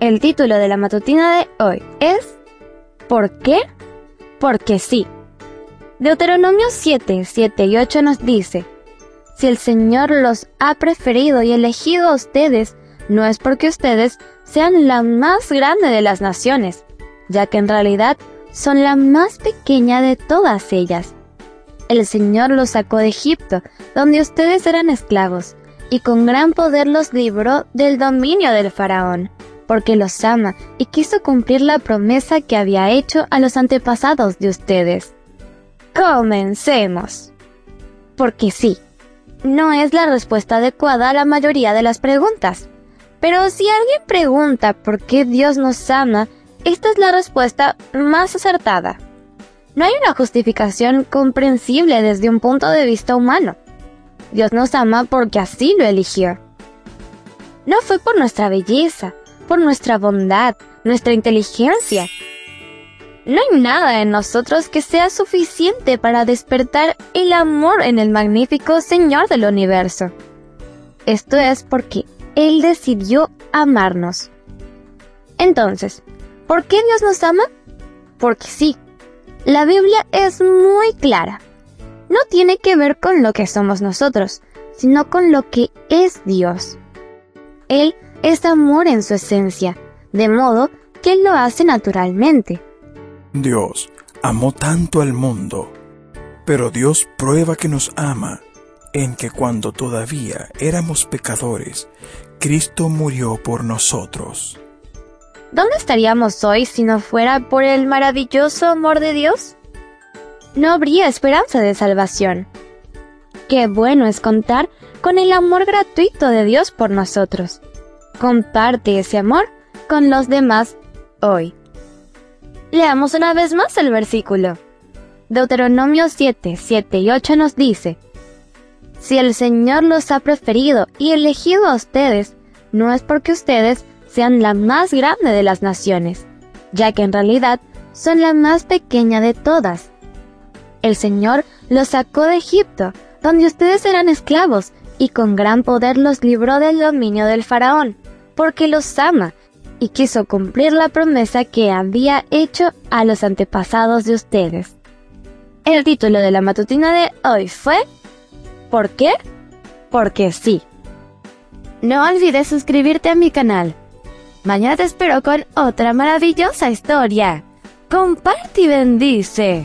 El título de la matutina de hoy es ¿Por qué? Porque sí. Deuteronomio 7, 7 y 8 nos dice, Si el Señor los ha preferido y elegido a ustedes, no es porque ustedes sean la más grande de las naciones, ya que en realidad son la más pequeña de todas ellas. El Señor los sacó de Egipto, donde ustedes eran esclavos, y con gran poder los libró del dominio del faraón, porque los ama y quiso cumplir la promesa que había hecho a los antepasados de ustedes. Comencemos. Porque sí, no es la respuesta adecuada a la mayoría de las preguntas. Pero si alguien pregunta por qué Dios nos ama, esta es la respuesta más acertada. No hay una justificación comprensible desde un punto de vista humano. Dios nos ama porque así lo eligió. No fue por nuestra belleza, por nuestra bondad, nuestra inteligencia. No hay nada en nosotros que sea suficiente para despertar el amor en el magnífico Señor del universo. Esto es porque Él decidió amarnos. Entonces, ¿por qué Dios nos ama? Porque sí. La Biblia es muy clara no tiene que ver con lo que somos nosotros, sino con lo que es Dios. Él es amor en su esencia, de modo que Él lo hace naturalmente. Dios amó tanto al mundo, pero Dios prueba que nos ama en que cuando todavía éramos pecadores, Cristo murió por nosotros. ¿Dónde estaríamos hoy si no fuera por el maravilloso amor de Dios? no habría esperanza de salvación. Qué bueno es contar con el amor gratuito de Dios por nosotros. Comparte ese amor con los demás hoy. Leamos una vez más el versículo. Deuteronomio 7, 7 y 8 nos dice, Si el Señor los ha preferido y elegido a ustedes, no es porque ustedes sean la más grande de las naciones, ya que en realidad son la más pequeña de todas el Señor los sacó de Egipto, donde ustedes eran esclavos, y con gran poder los libró del dominio del faraón, porque los ama y quiso cumplir la promesa que había hecho a los antepasados de ustedes. El título de la matutina de hoy fue ¿Por qué? Porque sí. No olvides suscribirte a mi canal. Mañana te espero con otra maravillosa historia. Comparte y bendice.